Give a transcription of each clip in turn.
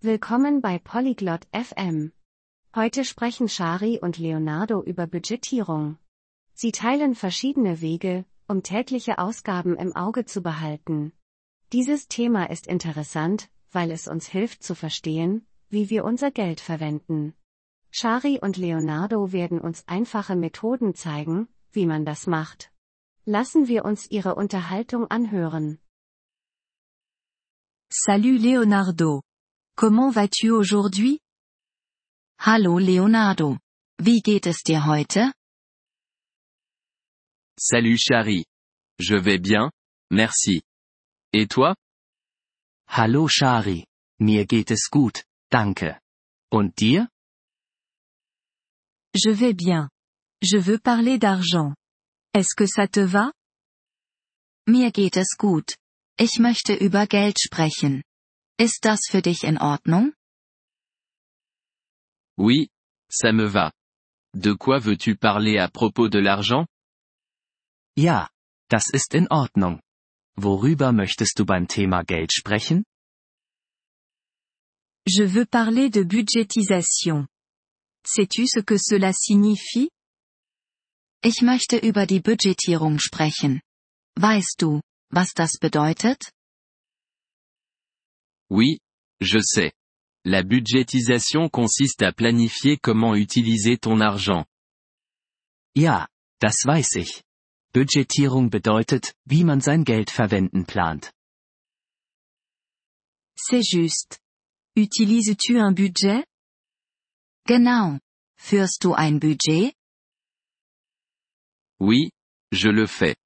Willkommen bei Polyglot FM. Heute sprechen Shari und Leonardo über Budgetierung. Sie teilen verschiedene Wege, um tägliche Ausgaben im Auge zu behalten. Dieses Thema ist interessant, weil es uns hilft zu verstehen, wie wir unser Geld verwenden. Shari und Leonardo werden uns einfache Methoden zeigen, wie man das macht. Lassen wir uns ihre Unterhaltung anhören. Salut Leonardo. Comment vas-tu aujourd'hui? Hallo Leonardo. Wie geht es dir heute? Salut Chari. Je vais bien, merci. Et toi? Hallo Shari. Mir geht es gut, danke. Und dir? Je vais bien. Je veux parler d'argent. Est-ce que ça te va? Mir geht es gut. Ich möchte über Geld sprechen. Ist das für dich in Ordnung? Oui, ça me va. De quoi veux-tu parler à propos de l'argent? Ja, das ist in Ordnung. Worüber möchtest du beim Thema Geld sprechen? Je veux parler de budgétisation. Sais-tu ce que cela signifie? Ich möchte über die Budgetierung sprechen. Weißt du, was das bedeutet? Oui, je sais. La budgétisation consiste à planifier comment utiliser ton argent. Ja, das weiß ich. Budgetierung bedeutet, wie man sein Geld verwenden plant. C'est juste. Utilises-tu un budget? Genau. Führst du ein Budget? Oui, je le fais.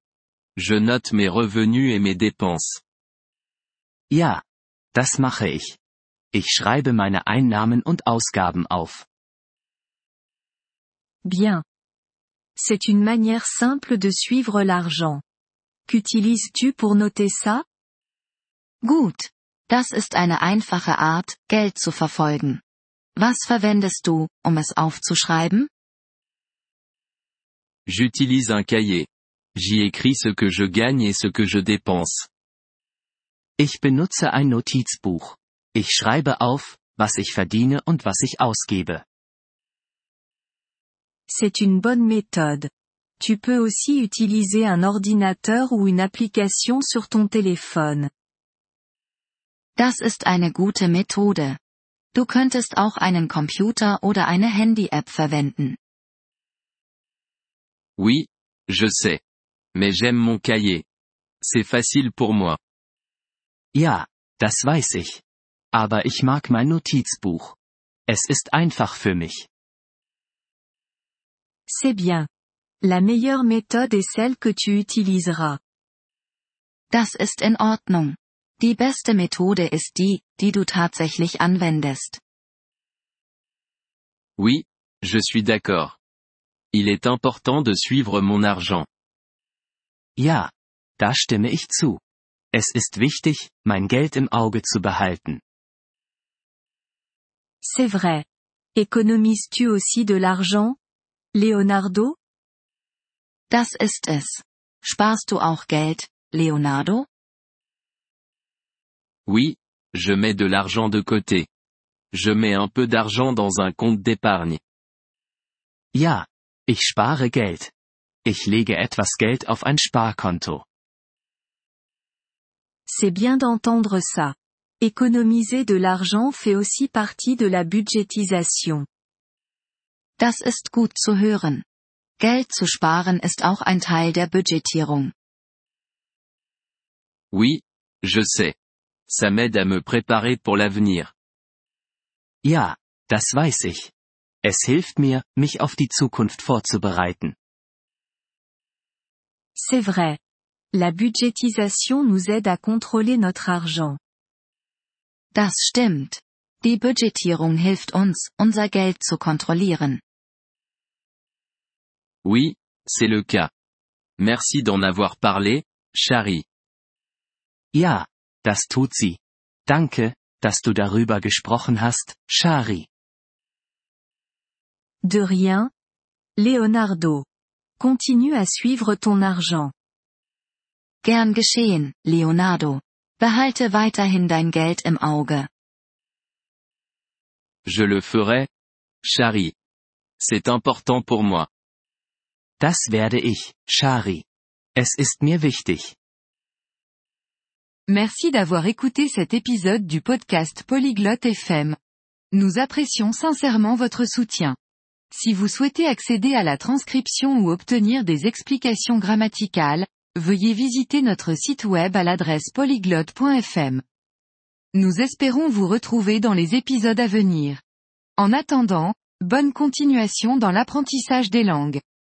Je note mes revenus et mes dépenses. Ja, das mache ich. Ich schreibe meine Einnahmen und Ausgaben auf. Bien. C'est une manière simple de suivre l'argent. Qu'utilises-tu pour noter ça? Gut. Das ist eine einfache Art, Geld zu verfolgen. Was verwendest du, um es aufzuschreiben? J'utilise un cahier. J'y écris ce que je gagne et ce que je dépense. Ich benutze ein Notizbuch. Ich schreibe auf, was ich verdiene und was ich ausgebe. C'est une bonne méthode. Tu peux aussi utiliser un ordinateur ou une application sur ton téléphone. Das ist eine gute Methode. Du könntest auch einen Computer oder eine Handy-App verwenden. Oui, je sais. Mais j'aime mon cahier. C'est facile pour moi. Ja, das weiß ich. Aber ich mag mein Notizbuch. Es ist einfach für mich. C'est bien. La meilleure méthode est celle que tu utiliseras. Das ist in Ordnung. Die beste Methode ist die, die du tatsächlich anwendest. Oui, je suis d'accord. Il est important de suivre mon argent. Ja, da stimme ich zu. Es ist wichtig, mein Geld im Auge zu behalten. C'est vrai. Économises-tu aussi de l'argent? Leonardo? Das ist es. Sparst du auch Geld, Leonardo? Oui, je mets de l'argent de côté. Je mets un peu d'argent dans un compte d'épargne. Ja, ich spare Geld. Ich lege etwas Geld auf ein Sparkonto. C'est bien d'entendre ça. Économiser de l'argent fait aussi partie de la budgétisation. Das ist gut zu hören. Geld zu sparen ist auch ein Teil der Budgetierung. Oui, je sais. Ça m'aide à me préparer pour l'avenir. Ja, das weiß ich. Es hilft mir, mich auf die Zukunft vorzubereiten. C'est vrai. La budgétisation nous aide à contrôler notre argent. Das stimmt. Die Budgetierung hilft uns, unser Geld zu kontrollieren. Oui, c'est le cas. Merci d'en avoir parlé, Chari. Ja, das tut sie. Danke, dass du darüber gesprochen hast, Shari. De rien. Leonardo. Continue à suivre ton argent. Gern geschehen, Leonardo. Behalte weiterhin dein Geld im Auge. Je le ferai. Shari. C'est important pour moi. Das werde ich, Shari. Es ist mir wichtig. Merci d'avoir écouté cet épisode du podcast Polyglotte FM. Nous apprécions sincèrement votre soutien. Si vous souhaitez accéder à la transcription ou obtenir des explications grammaticales, veuillez visiter notre site web à l'adresse polyglotte.fm. Nous espérons vous retrouver dans les épisodes à venir. En attendant, bonne continuation dans l'apprentissage des langues.